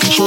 back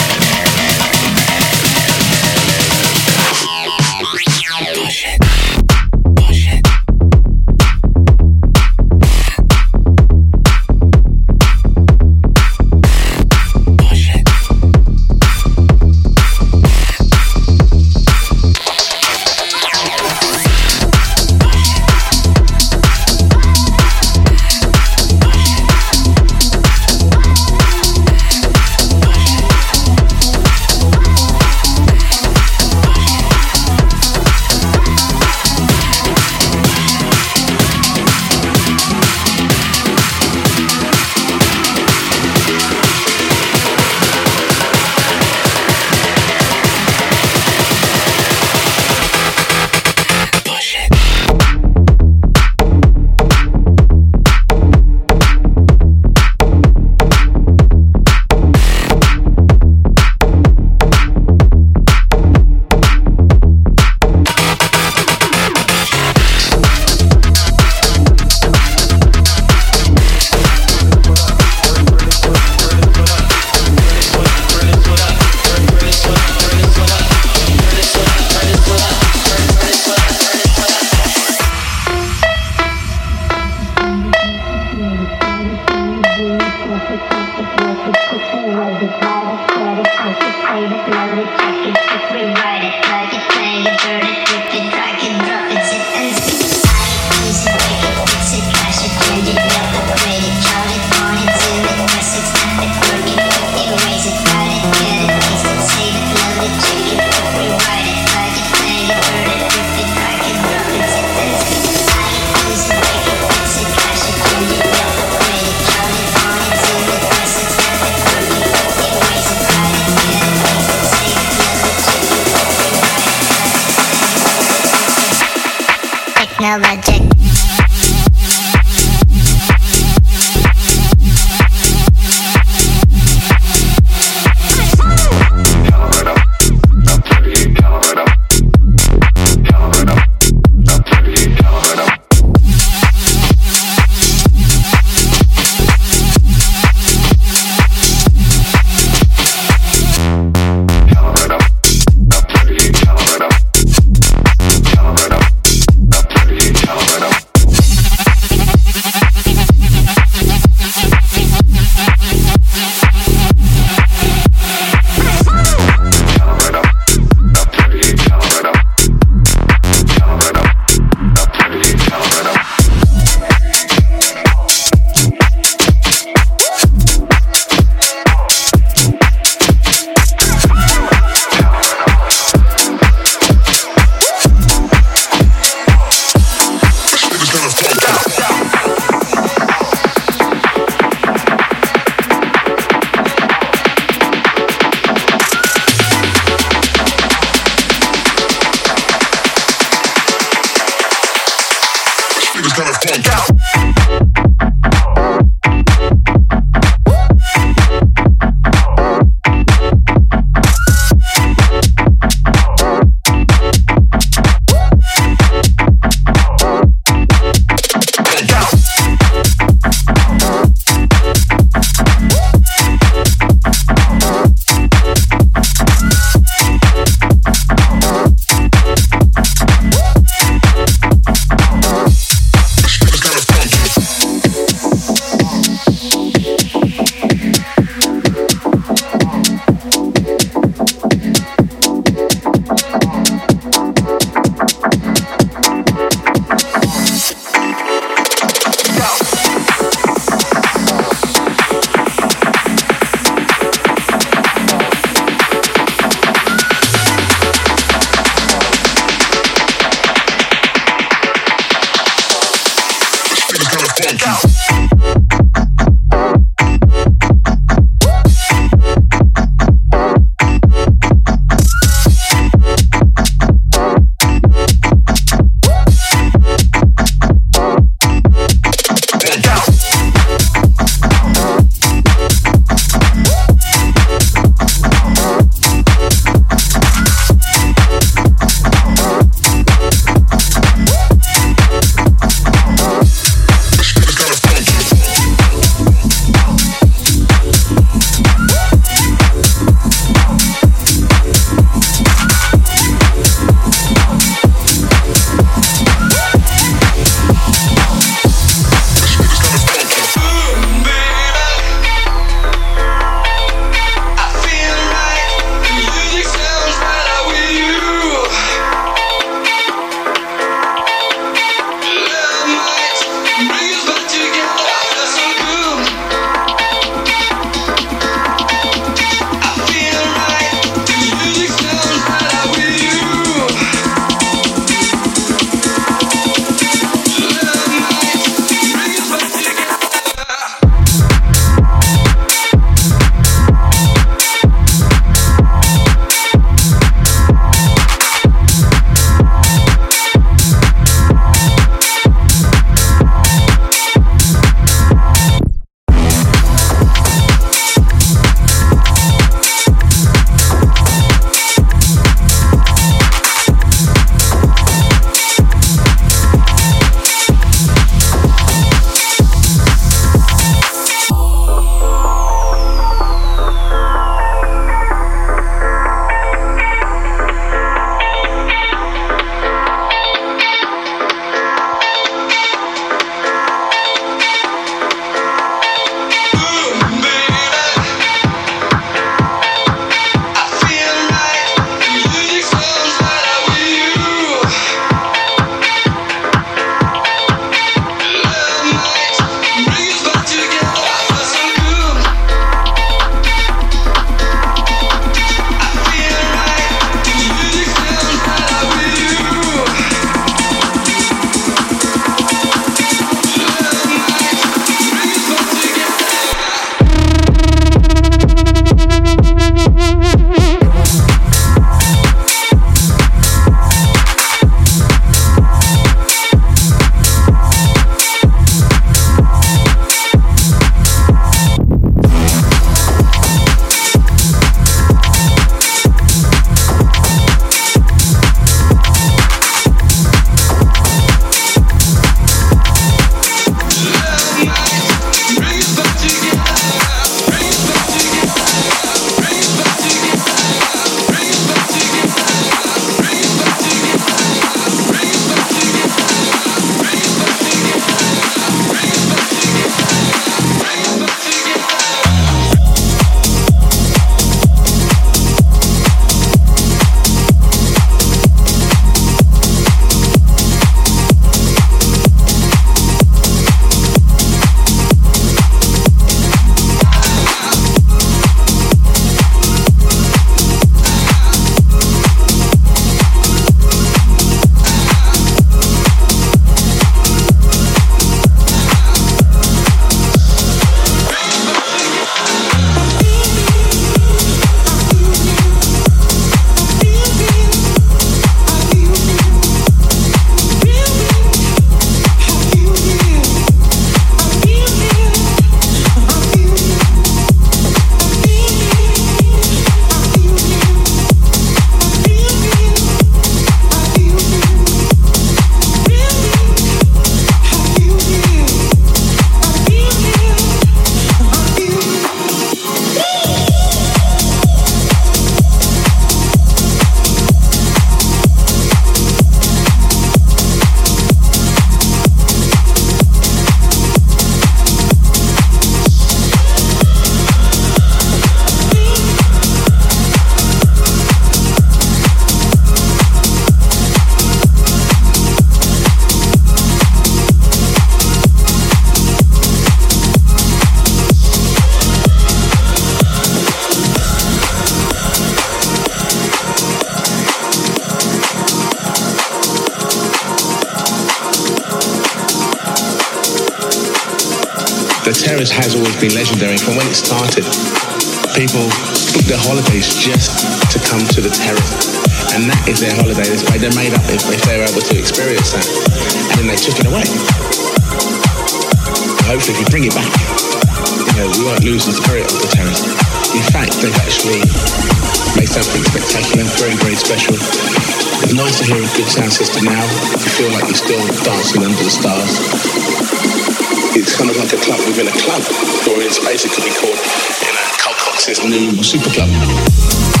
or it's basically called, in you know, Carl Cox's new super club.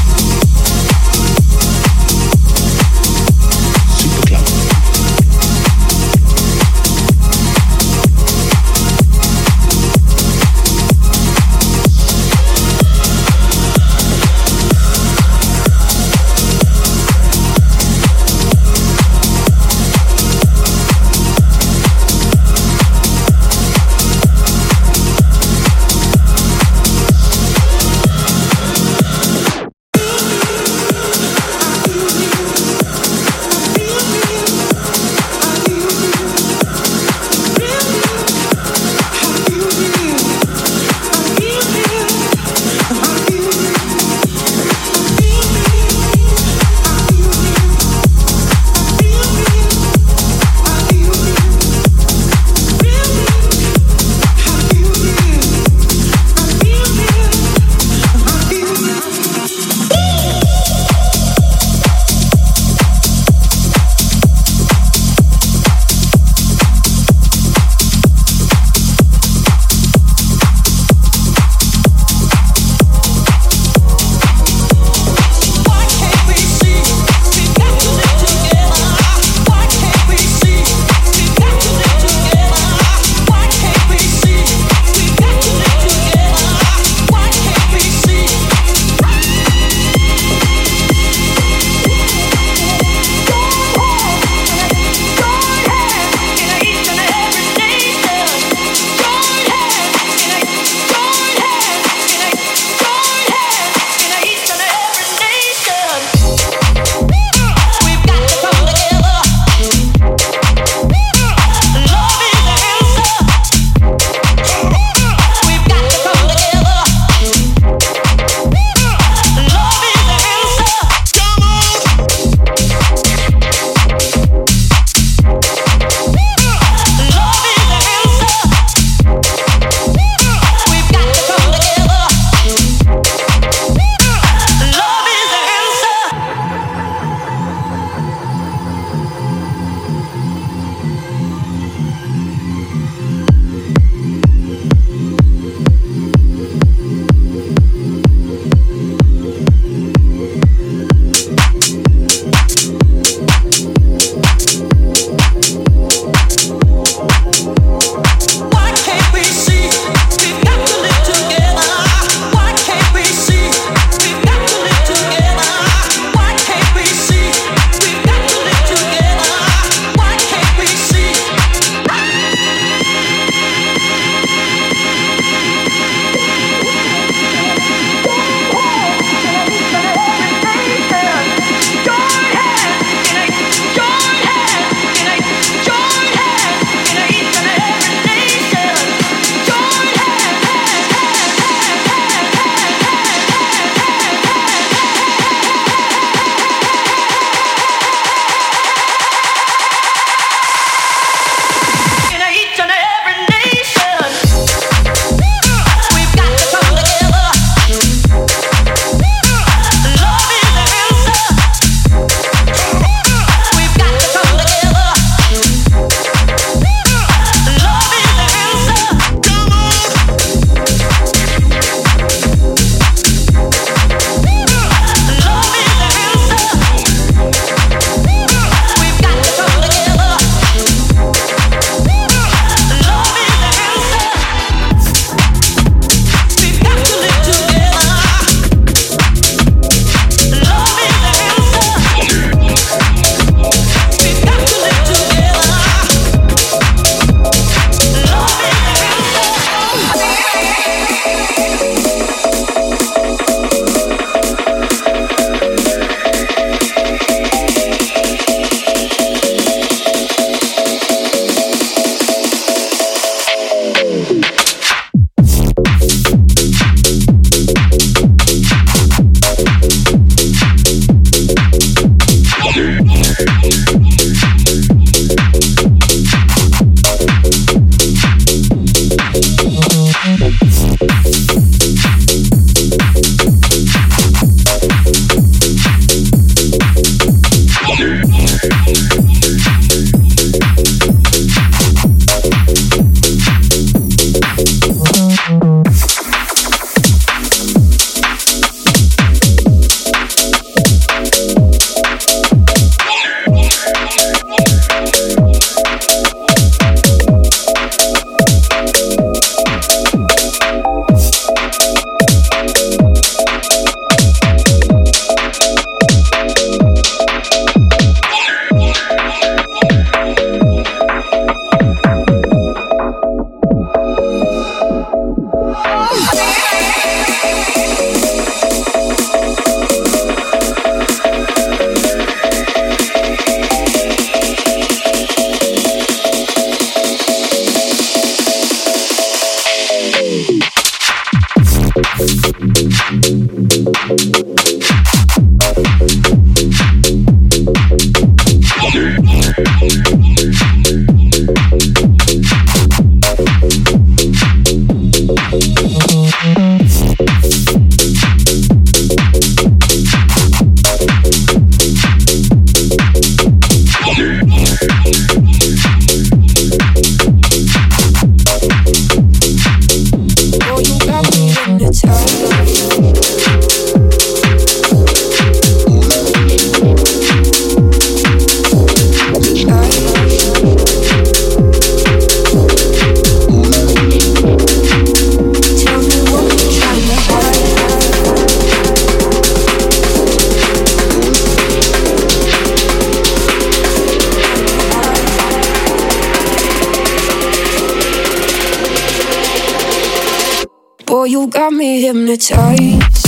You got me hypnotized.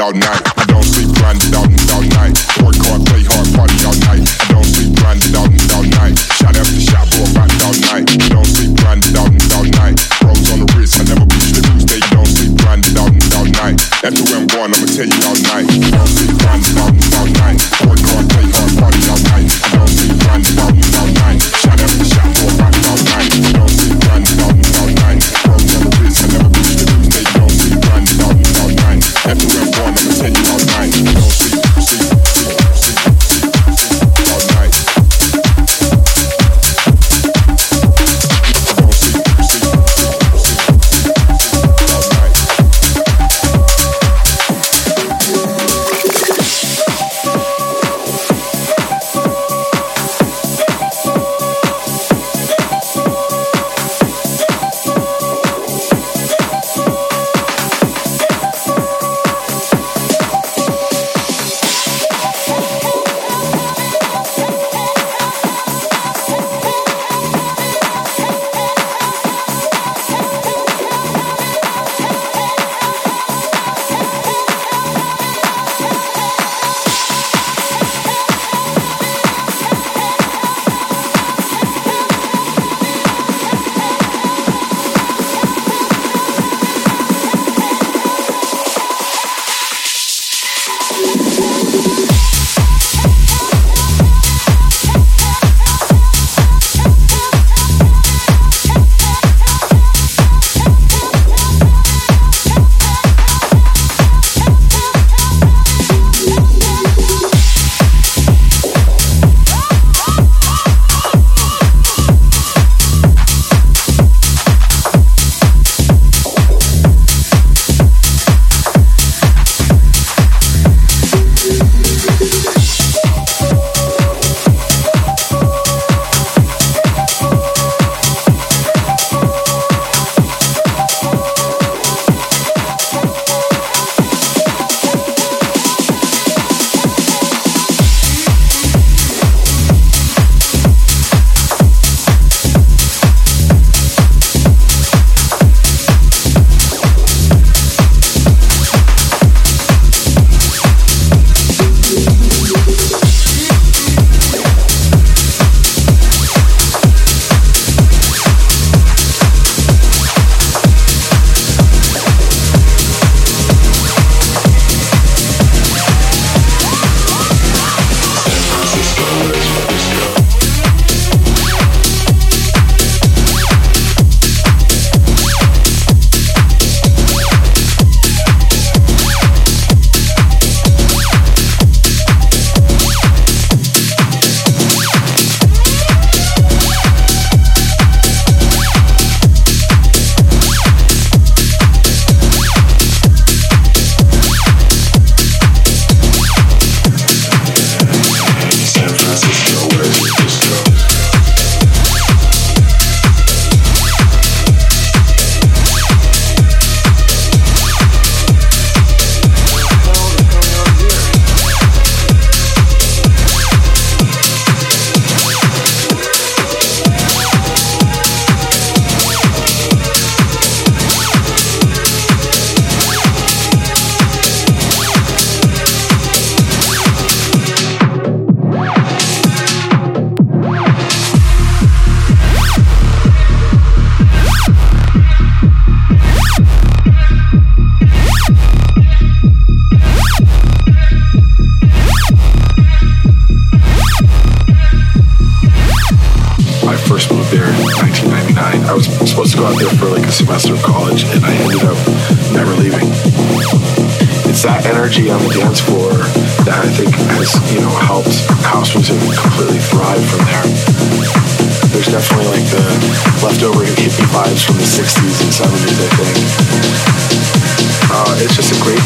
all night. I don't sleep grinded all, all night. Work hard, play hard, party all night. I don't sleep grinded all, all night. Shot after shot, for about all night. I don't sleep grinded all, all night. Pros on the wrist, I never push the loose. Don't sleep grinded all, all night. That's where I'm I'ma tell you all night.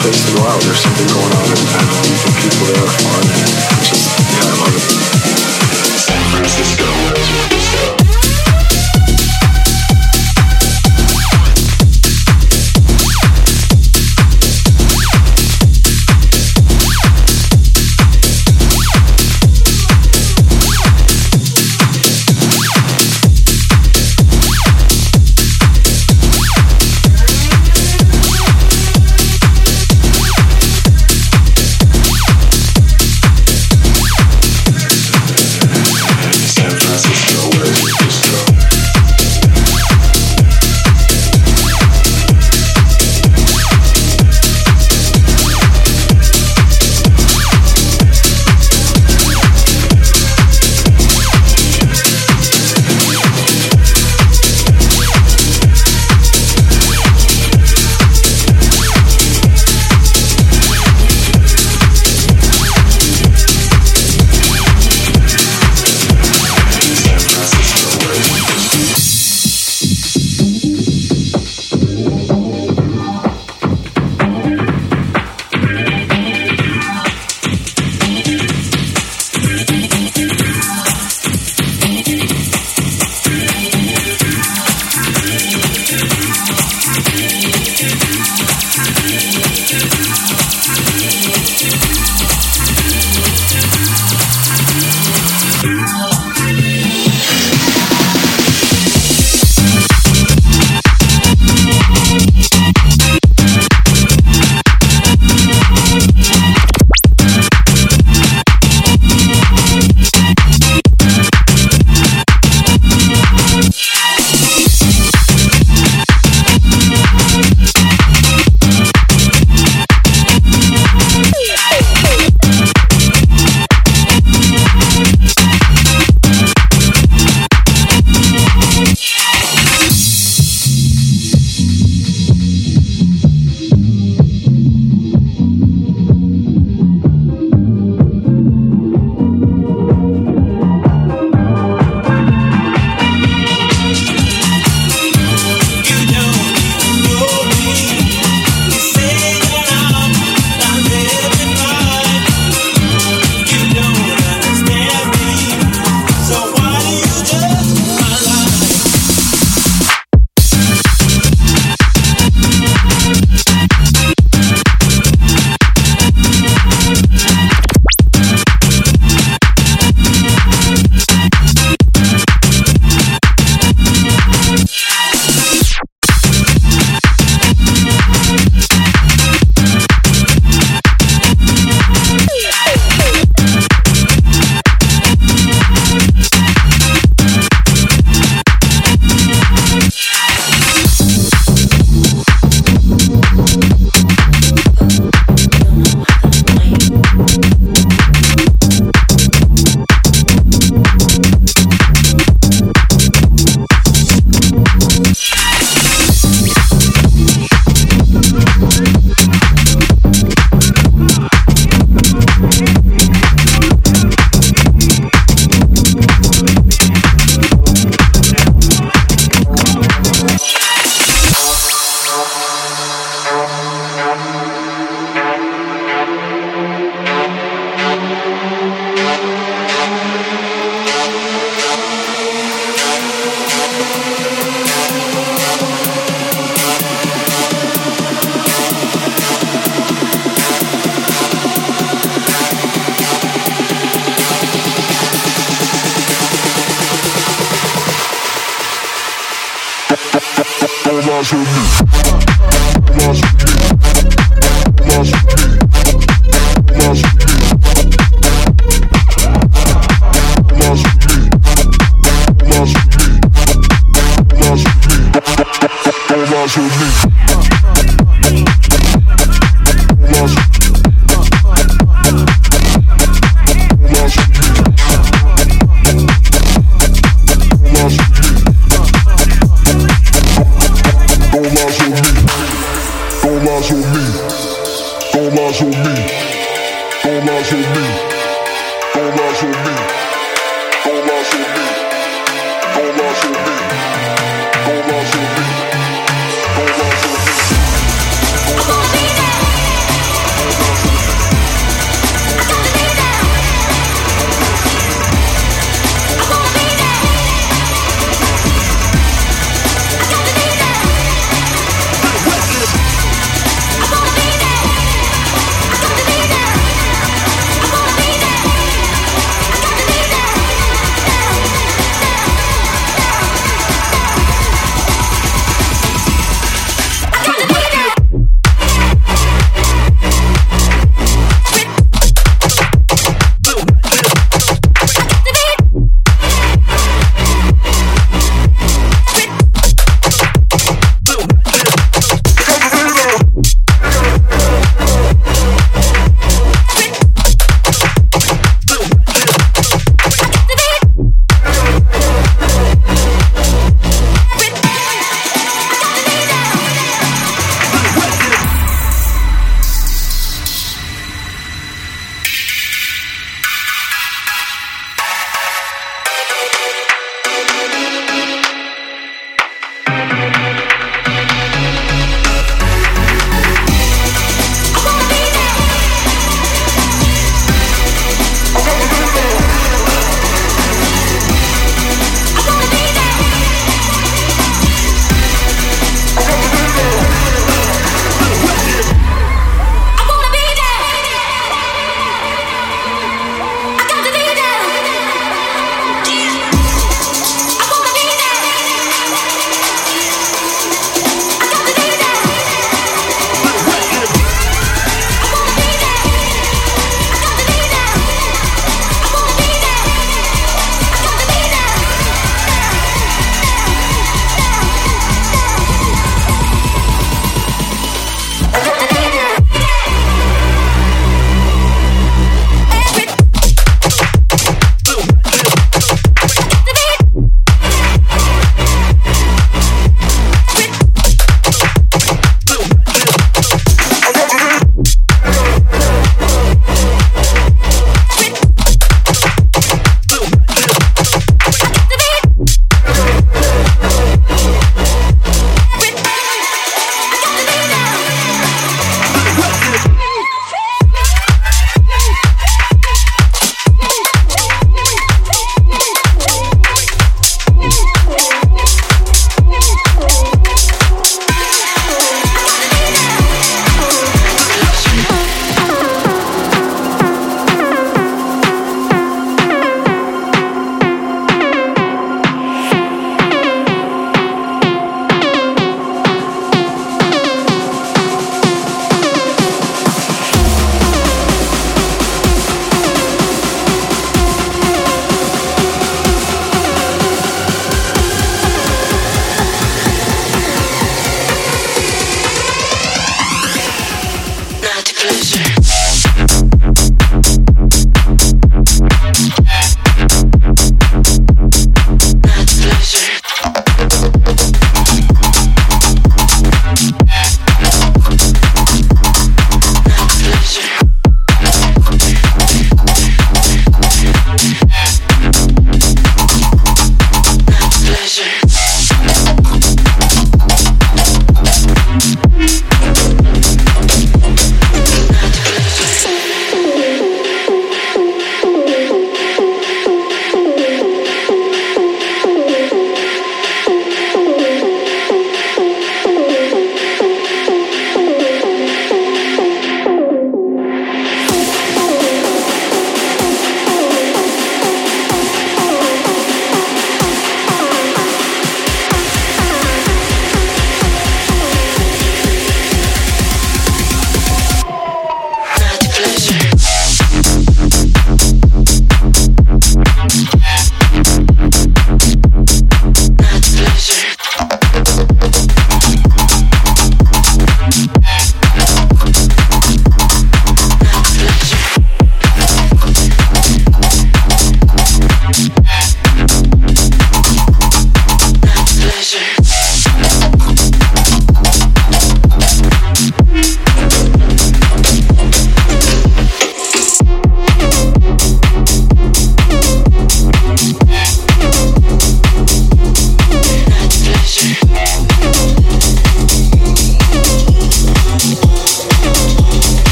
place. There's something going on in town. People there are fun. And just. San Francisco.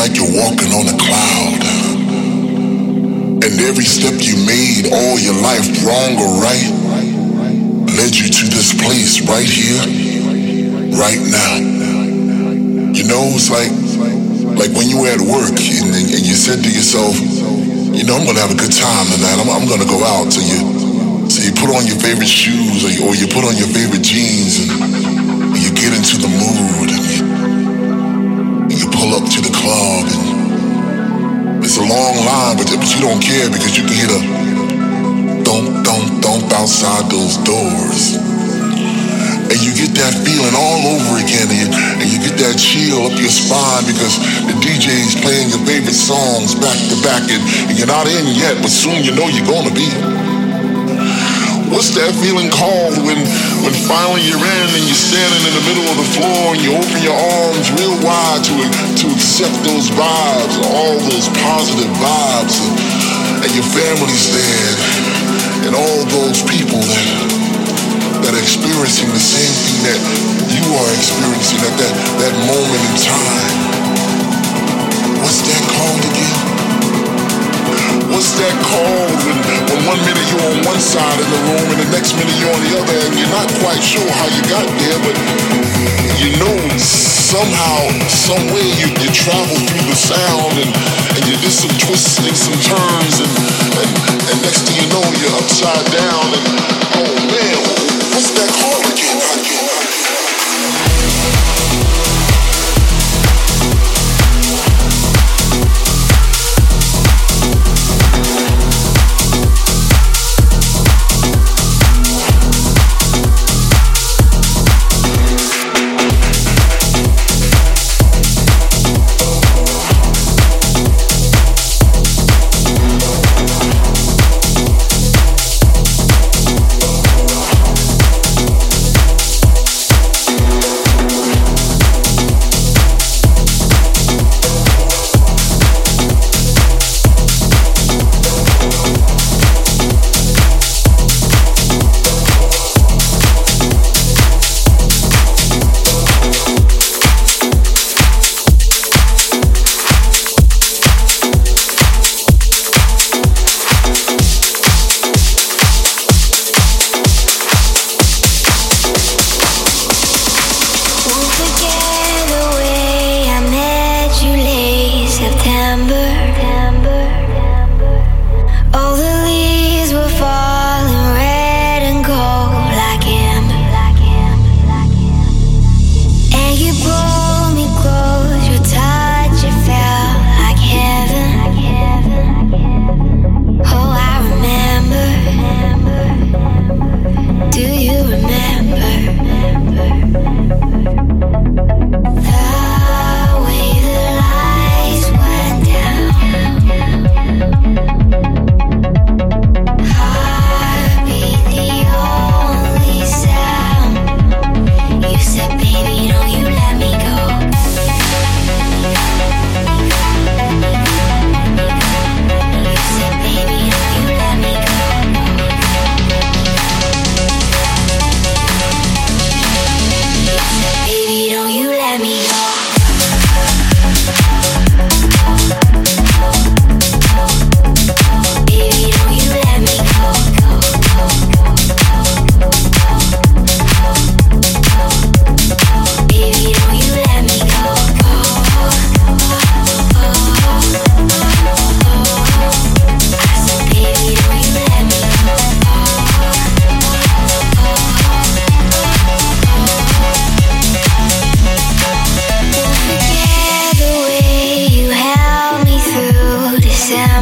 Like you're walking on a cloud. And every step you made all your life, wrong or right, led you to this place right here, right now. You know, it's like like when you were at work and, and you said to yourself, you know, I'm gonna have a good time tonight. I'm, I'm gonna go out. So you so you put on your favorite shoes or you, or you put on your favorite jeans and, you get into the mood and you, and you pull up to the club and it's a long line, but, but you don't care because you can hear the thump, thump, thump outside those doors. And you get that feeling all over again and you, and you get that chill up your spine because the DJ's playing your favorite songs back to back and, and you're not in yet, but soon you know you're gonna be. What's that feeling called when, when finally you're in and you're standing in the middle of the floor and you open your arms real wide to, to accept those vibes, all those positive vibes, and, and your family's there, and all those people that, that are experiencing the same thing that you are experiencing at that, that moment in time. What's that called when, when one minute you're on one side of the room and the next minute you're on the other and you're not quite sure how you got there, but you know somehow, some way you, you travel through the sound and, and you did some twists and some turns and, and, and next thing you know you're upside down and oh man, what's that called again?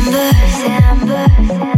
December. Oh,